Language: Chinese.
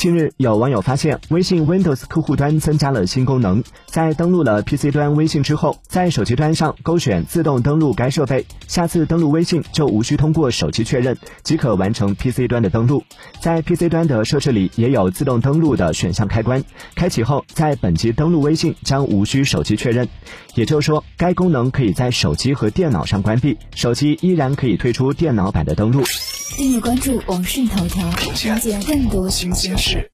近日，有网友发现微信 Windows 客户端增加了新功能，在登录了 PC 端微信之后，在手机端上勾选自动登录该设备，下次登录微信就无需通过手机确认，即可完成 PC 端的登录。在 PC 端的设置里也有自动登录的选项开关，开启后，在本机登录微信将无需手机确认。也就是说，该功能可以在手机和电脑上关闭，手机依然可以推出电脑版的登录。订阅关注网讯头条，了解更多新鲜事。